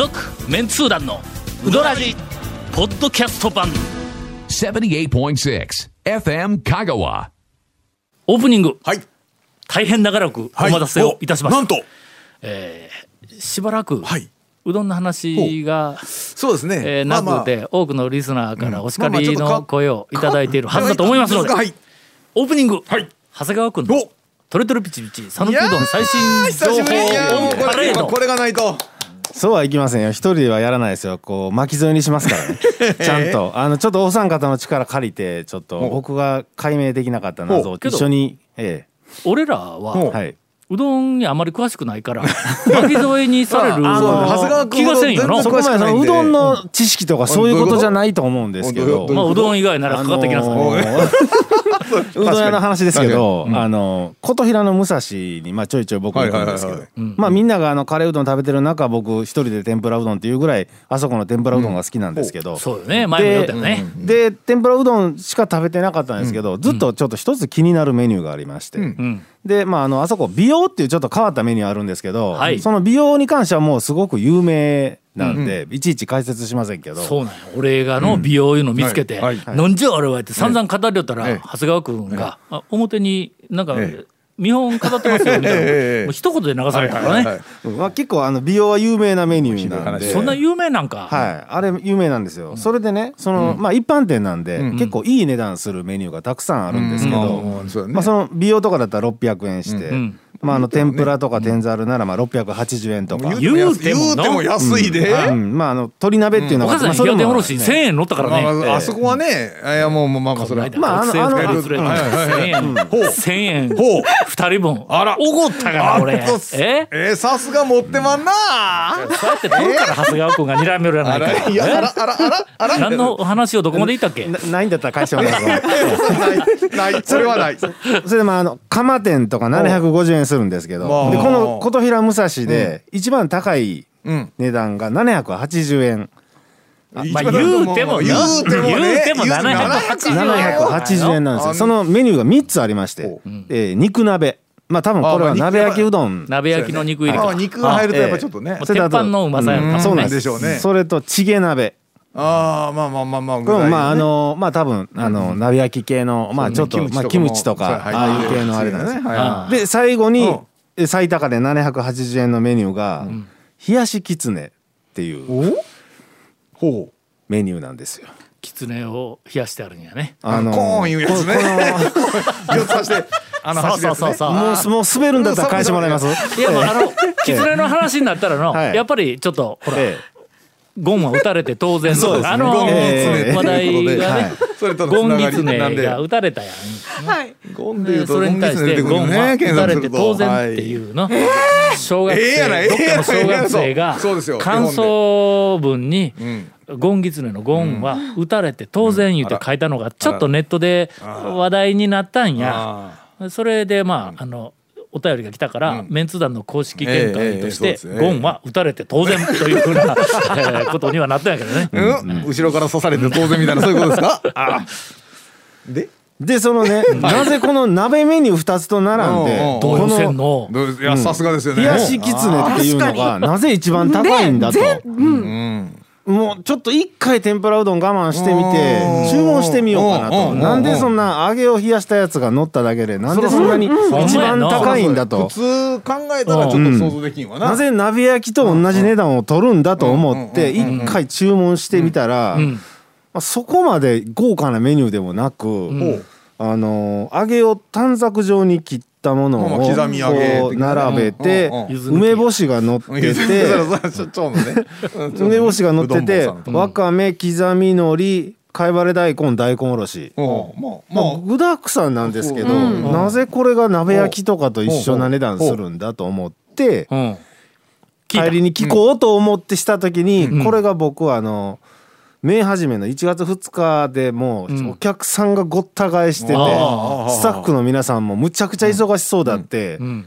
続メンツー団のウドラジポッドキャスト版78.6 FM Kagawa. オープニングはい。大変長らくお待たせをいたしました、なんと。しばらく、はい。うどんの話が、そうですね。えーなくて、多くのリスナーからお叱りのまあまあちょっとか声をいただいているはずだと思いますので、はい。オープニング、はい長谷川君のおトレトレピチピチ讃岐うどん最新久情しぶりいや報レードこれがないと。そうはいきませんよ。一人ではやらないですよ。こう巻き添えにしますからね。ちゃんと。あのちょっとお三方の力借りてちょっと僕が解明できなかった謎を一緒にえ俺らはえはいうどんにあまり詳しくないから 巻き添えにされるあの長谷川君気がせんよな。そこまでうどんの知識とかそういうことじゃないと思うんですけど。まあうどん以外ならかかってきなさ。い、あのー うどん屋の話ですけど、あの琴平の武蔵にまあちょいちょい僕行くんですけどまあみんながあのカレーうどん食べてる中僕一人で天ぷらうどんっていうぐらいあそこの天ぷらうどんが好きなんですけど、そうよね。前も言ったよね、で天ぷらうどんしか食べてなかったんですけど、ずっとちょっと一つ気になるメニューがありまして、うんでまああのあそこ美容っていうちょっと変わったメニューあるんですけど、はい。その美容に関してはもうすごく有名なんで、いちいち解説しませんけど。そうなんや俺がの美容いうの見つけて「はい。はなんじゃあれは」って散々語りよったら、ええ長谷川君が、あ表になんか、え見本飾ってますよみたいな、ええもう一言で流されたからね、はいはいはいうんまあ、結構あの美容は有名なメニューなんでそんな有名なんか、はい、あれ有名なんですよ、それでねその、まあ一般店なんで、結構いい値段するメニューがたくさんあるんですけど、まあ、その美容とかだったら600円して、んまあ、あの天ぷらとか天ざるならまあ680円とか、言うても言うても安いで。うん。まああの鶏鍋っていうのが、お母さん。まあ、それも平手おろし1000円乗ったからね、まあそこはね、いやもうもうまあまあそれは。まああのあの1000円1000円。ほう。2人分。あら。おごったから俺。え？えー、さすが持ってまんな。そうやって取るから長谷川君が睨めるやなあい。からいやあらあらあらあら。何の話をどこまで言ったっけ？なないんだったら返してもらいますないないそれはない。それでまああの釜店とか750円するんですけど、まあ。でこの琴平武蔵で一番高いうん。値段が780円、まあ言うてもな言うてもね。言うても言うても780円。なんですあよそのメニューが3つありまして。ほ、えー肉鍋。まあ多分これは鍋。焼きうどん。鍋焼きの肉入りか。あ肉が入るとやっぱちょっとね。鉄板のうまさやったもんね。そうなんでしょうね。それとチゲ鍋ああまあまあまあまあ。これもまああのまあ多分あの鍋焼き系のまあちょっとキムチとかも。まあキムチとかああいう系のあれなんですよはいはで最後にうん。え最高値780円のメニューが冷やしきつねっていうほう。メニューなんですよ。きつねを冷やしてあるんやね。あのコーンいうやつね。四つさしてあのそう走るやつね。そうそうそうもうもう滑るんだったら返してもらいます。いやもうあのきつねの話になったらのはい。やっぱりちょっとほらえゴンは打たれて当然 そうですね。あの話題がねそれとのゴンギツネが打たれたやん。ゴンで言うとそれに対してゴンは打たれて当然ってう。いうの。小学ええやない生どっかの小学生がそうですよ感想文にんゴンギツネのゴンは打たれて当然言うて書いたのがちょっとネットで話題になったんや。あそれでまああのお便りが来たから、メンツ団の公式見解として、ええね。ゴンは打たれて当然というふうな、えーことにはなったんやけどね。ーうん。後ろから刺されて当然みたいなそういうことですか？あで？でそのねなぜこの鍋メニュー2つと並んでこの線の？どういやさすがですよね。冷やしきつねっていうのがなぜ一番高いんだと。うん。もうちょっと一回天ぷらうどん我慢してみてうん。注文してみようかなと。うん。なんでそんな揚げを冷やしたやつが乗っただけでなんでそんなに一番高いんだと。普通考えたらちょっと想像できんわな。なぜ鍋焼きと同じ値段を取るんだと思って一回注文してみたらん。まあそこまで豪華なメニューでもなくん。あの揚げを短冊状に切ったものまあを刻み揚げ並べてうんうん うん。梅干しが乗ってて。梅干しが乗っててわかめ刻み海苔貝割れ大根大根おろし。うん。まあまあ。ま具だくさんなんですけどうん。なぜこれが鍋焼きとかと一緒な値段するんだと思って帰りに聞こうと思ってした時にこれが僕はあの明始めの1月2日でもうお客さんがごった返しててあスタッフの皆さんもむちゃくちゃ忙しそうだってん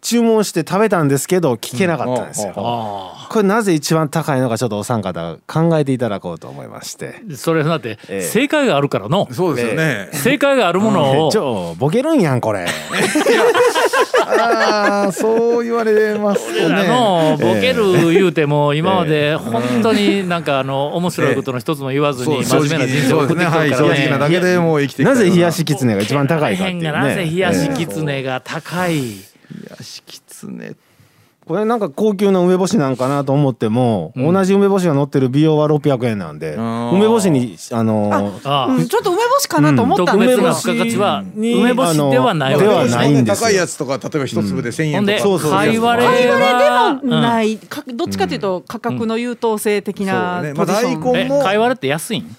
注文して食べたんですけど聞けなかったんですよ。あこれなぜ一番高いのかちょっとお三方考えていただこうと思いまして。あそれだってええ。正解があるからの。そうですよね。正解があるものを。ちょボケるんやんこれ。ああそう言われますとあねのボケる言うても今まで本当になんかあの面白いことの一つも言わずに真面目な人生を送ってきてるからはい正直なだけでもう生きてきたなぜ冷やしキツネが一番高いかっていう。ねなぜ冷やしキツネが高い、冷やしきつねこれなんか高級な梅干しなんかなと思っても、同じ梅干しが乗ってる美容は600円なんで梅干しにあのーああうんちょっと梅干しかなと思った特んですよ別な付加価値はに梅干しではないではないんですよ。高いやつとか例えば一粒で1000円とか。ほんでそうそう。貝割れ貝割れではもない、かどっちかというと価格の優等生的なね。まあポジション、大根え貝割れって安いん？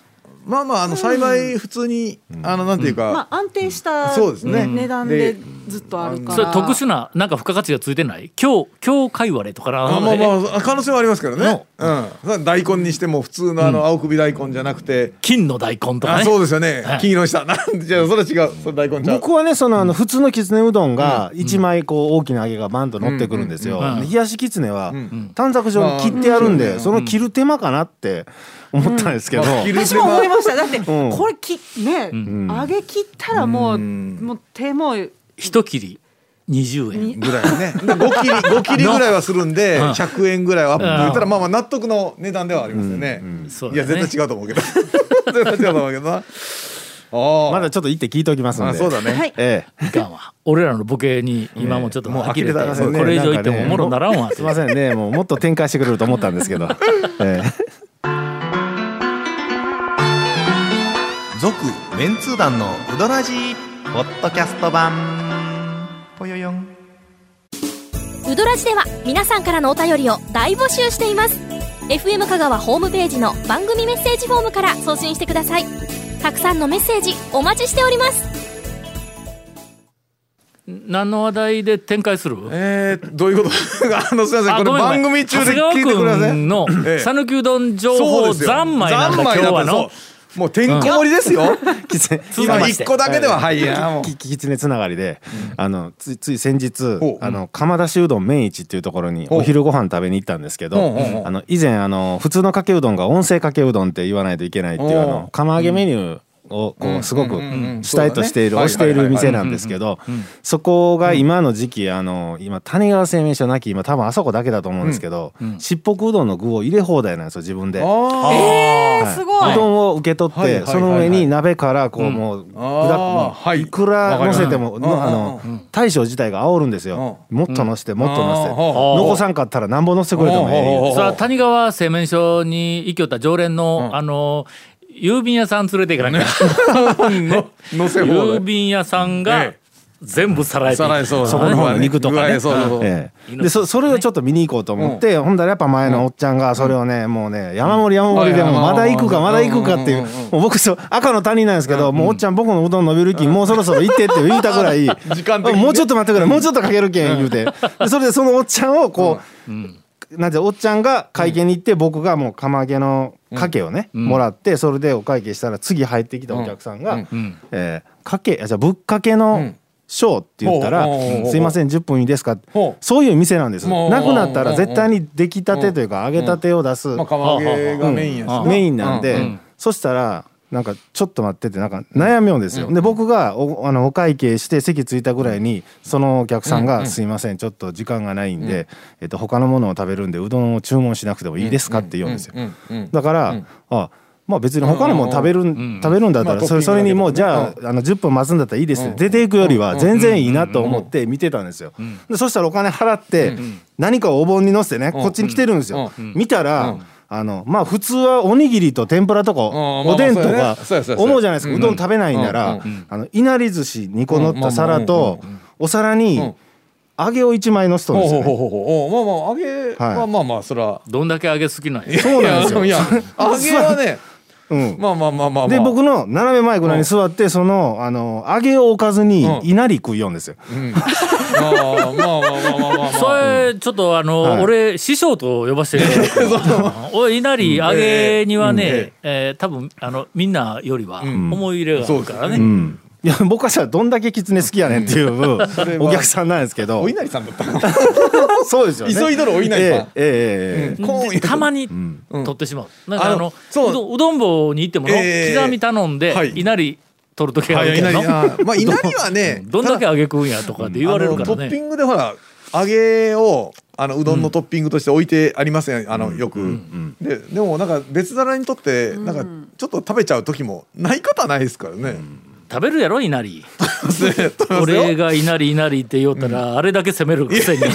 まあまああの幸い普通にあのなんていうか。まあ安定したそうですね。値段でずっとあるから、それ特殊ななんか付加価値がついてない？今日今日貝割れとかなあまあまあ可能性はありますけどね。うん。大根にしても普通のあの青首大根じゃなくて。金の大根とかあねそうですよね。はい金色した。なんでじゃあそれは違う。それ大根僕はねそのあの普通のきつねうどんが一枚こう大きな揚げがバンと乗ってくるんですよ。冷やしきつねは短冊状に切ってあるんでその切る手間かなって思ったんですけど。私も 思いました。だってん。これきね、揚げ切ったらもう、もう手も一切り20円ぐらいね。で5切り5切りぐらいはするんでうん。100円ぐらいはアップ言ったらまあまあ納得の値段ではありますよね。いやそうだね。絶対違うと思うけど。絶対違うと思うけどな。まだちょっと行って聞いておきますんで。あそうだね。はい。ええ。いかんわ。俺らのボケに今もちょっともう呆れてこれ以上言ってもおもろならんわ。すいませんねもうもっと展開してくれると思ったんですけど。ええ。続メンツー団のウドラジーポッドキャスト版ウドラジでは皆さんからのお便りを大募集しています。FM 香川ホームページの番組メッセージフォームから送信してください。たくさんのメッセージお待ちしております。何の話題で展開する？えー、どういうこと？あのすみません。これ番組中で聞いてください。のええ。讃岐うどん情報ですよ。三昧なんだ今日はのもうてんこ盛りですよ。きつね。今一個だけでははい。ききつねつながりで、あのついつい先日あの釜出しうどん麺一っていうところにお昼ご飯食べに行ったんですけど、あの以前あの普通のかけうどんが音声かけうどんって言わないといけないっていうあの釜揚げメニューをこうすごく主体としている推している店なんですけどそこが今の時期あの今谷川製麺所なき今多分あそこだけだと思うんですけどしっぽくうどんの具を入れ放題なんですよ自分で。うどんを受け取って、その上に鍋からこうもう、い。いくら乗せても、あの、大将自体が煽るんですよ、もっと乗せてもっと乗せて、残さんかったらなんぼ乗せてくれてもええ谷川製麺所に行きよった常連の、あの郵便屋さん連れて行かなきゃ、の 乗せ放郵題便屋さんがえ全部さらえていく。さらいそうそこの方の肉とかね。具合そうそう。そうええ。でそそれをちょっと見に行こうと思って、ほんだらやっぱ前のおっちゃんがそれをね、もうね山盛り山盛りでもうん。まだ行くかうん。まだ行くかっていう、うんもう僕そう赤の他人なんですけど、もうおっちゃん僕のうどん伸びるきもうそろそろ行ってって言ったぐらい。時間もうちょっと待ってくれもうちょっとかけるけん言うて。で それでそのおっちゃんをこう、なんておっちゃんが会計に行って僕がもう釜揚げのかけをね、もらってそれでお会計したら次入ってきたお客さんがうん。うん「えーかけあじゃあぶっかけの小」って言ったらほうほうほうほう「すいません10分いいですか?ほ」う。そういう店なんです。なくなったら絶対に出来たてというか揚げたてを出すまあ釜揚げがメインやしなメインなんで、うん。そしたらなんかちょっと待ってってなんか悩みようんですよ、で僕がおあのお会計して席着いたぐらいにそのお客さんが「すいませんちょっと時間がないんで、えっと他のものを食べるんでうどんを注文しなくてもいいですか?」って言うんですよ、うん。うん。だから、あまあ別に他のもの食べる、食べるんだったら、まあそれそれにもうじゃあ,、あの10分待つんだったらいいですって、出ていくよりは全然いいなと思って見てたんですよ、でそしたらお金払って、何かをお盆に乗せてね、こっちに来てるんですよ、見たら、あのまあ普通はおにぎりと天ぷらとか、おでんとか思うじゃないですか、うどん食べないんなら、いなり寿司2個乗った皿と、お皿にん。揚げを1枚乗せとるんですよ、ね。ほうほうほうほうほう。まあまあ揚げはまあまあそれはどんだけ揚げ好きなんや。そうなんですよ。揚げはね うん、まあまあまあまあまあ。で僕の斜め前ぐらいに座ってそのあの揚げを置かずにうん。いなり食いよんですよ。うん。まあまあまあまあまあまあまあ。それちょっとあの、はい。俺師匠と呼ばせてくれおい。稲荷揚げにはね、うん。えー多分あのみんなよりは思い入れがあるからね、うんいや僕はしたらどんだけキツネ好きやねんっていう お客さんなんですけど。お稲荷さんだったの？そうですよね。急いどるお稲荷さん。ええええええうん。たまにん。取ってしまう、なんかあのあのそう。うどうどん坊に行ってもの、えー刻み頼んで、はい。稲荷取る時があはいるけど稲荷。あーまあ稲荷はねどんだけ揚げ食うんやとかって言われるからあのトッピねングでほら揚げをあのうどんのトッピングとして置いてありますやん。あのよく、ででもなんか別皿にとってなんかちょっと食べちゃう時もないことはないですからね。食べるやろ稲荷ね俺が稲荷稲荷って言おったらあれだけ責めるくせに。い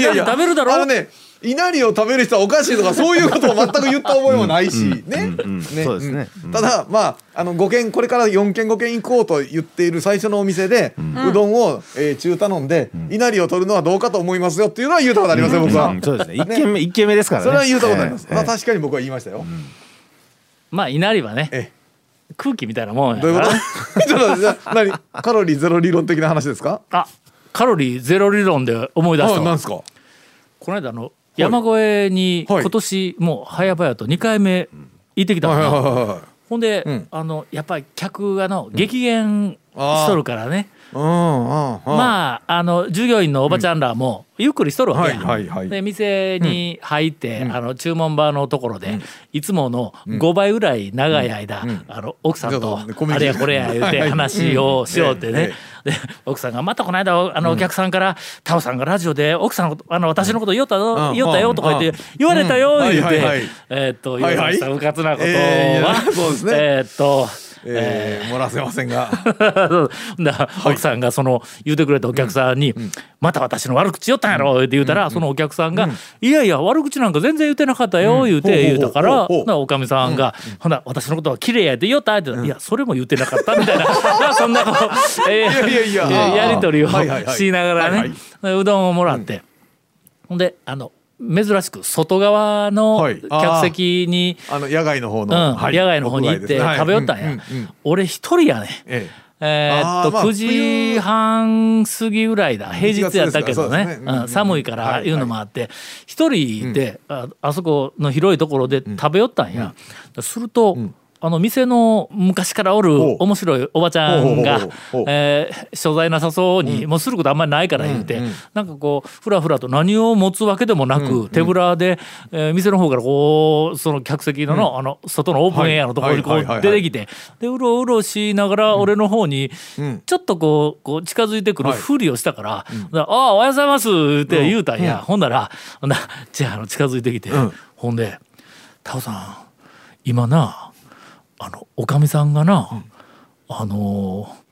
やいや食べるだろ？あのね稲荷を食べる人はおかしいとかそういうことを全く言った覚えもないしね。んね。そうですね。うん。ただまああの5軒これから4軒5軒行こうと言っている最初のお店でうどんをえー中頼んで稲荷を取るのはどうかと思いますよっていうのは言うたことありますよ僕は。うんそうですね。一軒目一軒目ですからね。それは言うたことあります。ええ。まあ確かに僕は言いましたよ。まあ稲荷はね。え空気みたいなもんやどういうこと？ちょっとじゃあ何？カロリーゼロ理論的な話ですか？あカロリーゼロ理論で思い出したなんですか？この間あの山越えにはい。今年もう早々と2回目行ってきたはいはいのはいはい。ほんで、うん。あのやっぱり客がの激減しとるからね、うんうんうん。まああの従業員のおばちゃんらもゆっくりしとるわけや、はいはいはい。で店に入って、あの注文場のところで、いつもの5倍ぐらい長い間、あの奥さんとあれやこれや言うて 話をしようってね、えで奥さんがまたこの間あのお客さんから「タオさんがラジオで奥さんあの私のこと言おったのうん。言おったよ」とか言っうん。て「言われたよ」うん。言うてえーっと言うかつなことはえーっとえー漏らせませんが。だ奥さんがその言うてくれたお客さんに「また私の悪口言おったんやろ」って言うたらそのお客さんが「いやいや悪口なんか全然言ってなかったよ」言うて言うたからおかみさんが「ほな私のことは綺麗やって言おった」って言ったら「いやそれも言ってなかった」みたいな まあそんなえーいやり取りをしながらはいねうどんをもらって。ほんであの珍しく外側の客席にあの野外の方うん。の、はい。野外の方に行って食べよったんや。はいうんうんうん。俺一人やね。ええ。ーっとあーまあ9時半過ぎぐらいだ。平日やったけど1月ですからそうねね。うんうんうん。寒いからいうのもあって。一人でああそこの広いところで食べよったんや。するとあの店の昔からおる面白いおばちゃんが所在なさそうにもうすることあんまりないから言うてなんかこうふらふらと何を持つわけでもなく手ぶらでえー店の方からこうその客席ののあの外のオープンエアのところにこう出てきてでうろうろしながら俺の方にん。ちょっとこうこう近づいてくるふりをしたから「ああおはようございます」って言うたんや。ほんならほんなじゃああの近づいてきて。ほんで「タオさん今なあのおかみさんがなあのー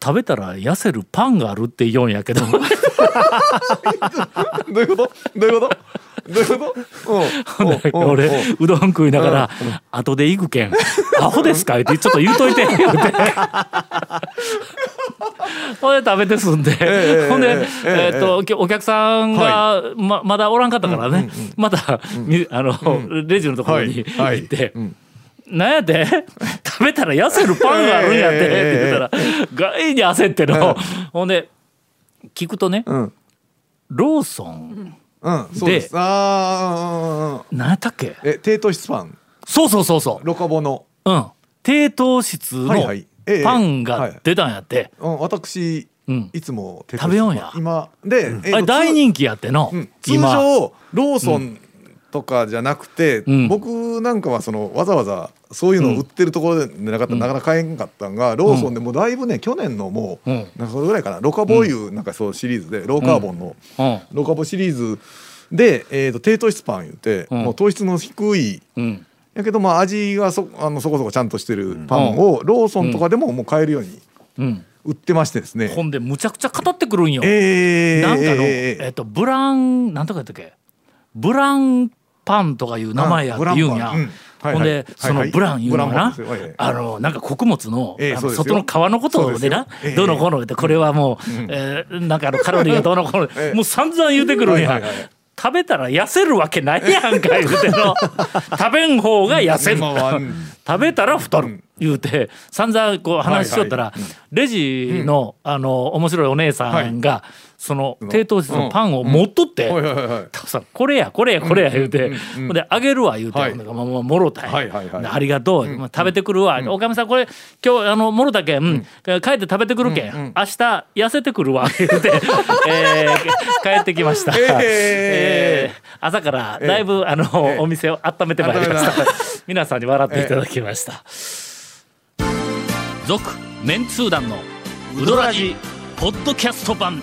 食べたら痩せるパンがあるって言うんやけど。どういうこと？どういうこと？どういうこと？うん。うん。うん。俺うどん食いながら「後で行くけん。アホですか?」ってちょっと言うといて。言うてほんで食べて済んで、ええほんで、えええーっときお客さんがままだおらんかったからね、また、みあの、レジのところにはい。はい。行って。なんやって？食べたら痩せるパンがあるんやってって言ったら外に焦っての、ほんで聞くとね、うん。ローソンです。ああ何やったっけ？え低糖質パン。そうそうそうそう。ロカボの。うん、低糖質のパンが出たんやって、うん私うん。いつも食べよんや。今でえーとあれ大人気やっての、うん。通今常ローソンとかじゃなくて、うん。僕なんかはそのわざわざそういうのを売ってるところでなかったらなかなか買えんかったんが、ローソンでもうだいぶね去年のもう、うん。なんかそれぐらいかな。ロカボいうなんかそうシリーズでローカーボンの、うん。ロカボシリーズで、えー、と低糖質パン言って、うん。もう糖質の低いうん。やけどまあ味がそあのそこそこちゃんとしてるパンをローソンとかでももう買えるようにうん、売ってましてですね。ほんでむちゃくちゃ語ってくるんよ、えー、なんかの、えー。えっとブランなんとかやったっけ？ブランパンとかいう名前やって言うんや、ほんでそのブランいうのはな、あのなんか穀物の,、外の皮のことでな。そうですよ。ええどうのこうのってこれはもう、えーなんかあのカロリーがどうのこうの、ええ。もう散々言うてくるんや、食べたら痩せるわけないやんか言うての。食べん方が痩せる、食べたら太る、言うて。散々こう話しとったら、レジの,、あの面白いお姉さんが、その低糖質のパンを持っとって、タコさんこれやこれやこれや言うて、ほんであげるわ言うて、もろたんや、はいはいはい。でありがとう、まあ食べてくるわ、おかみさんこれ今日あのもろたけん、うん。帰って食べてくるけん、明日痩せてくるわ 言うて、えー帰ってきました、えー。えー朝からだいぶ、あの、お店を温めてまいりました。皆さんに笑っていただきました。続、メンツー団のウドラジポッドキャスト版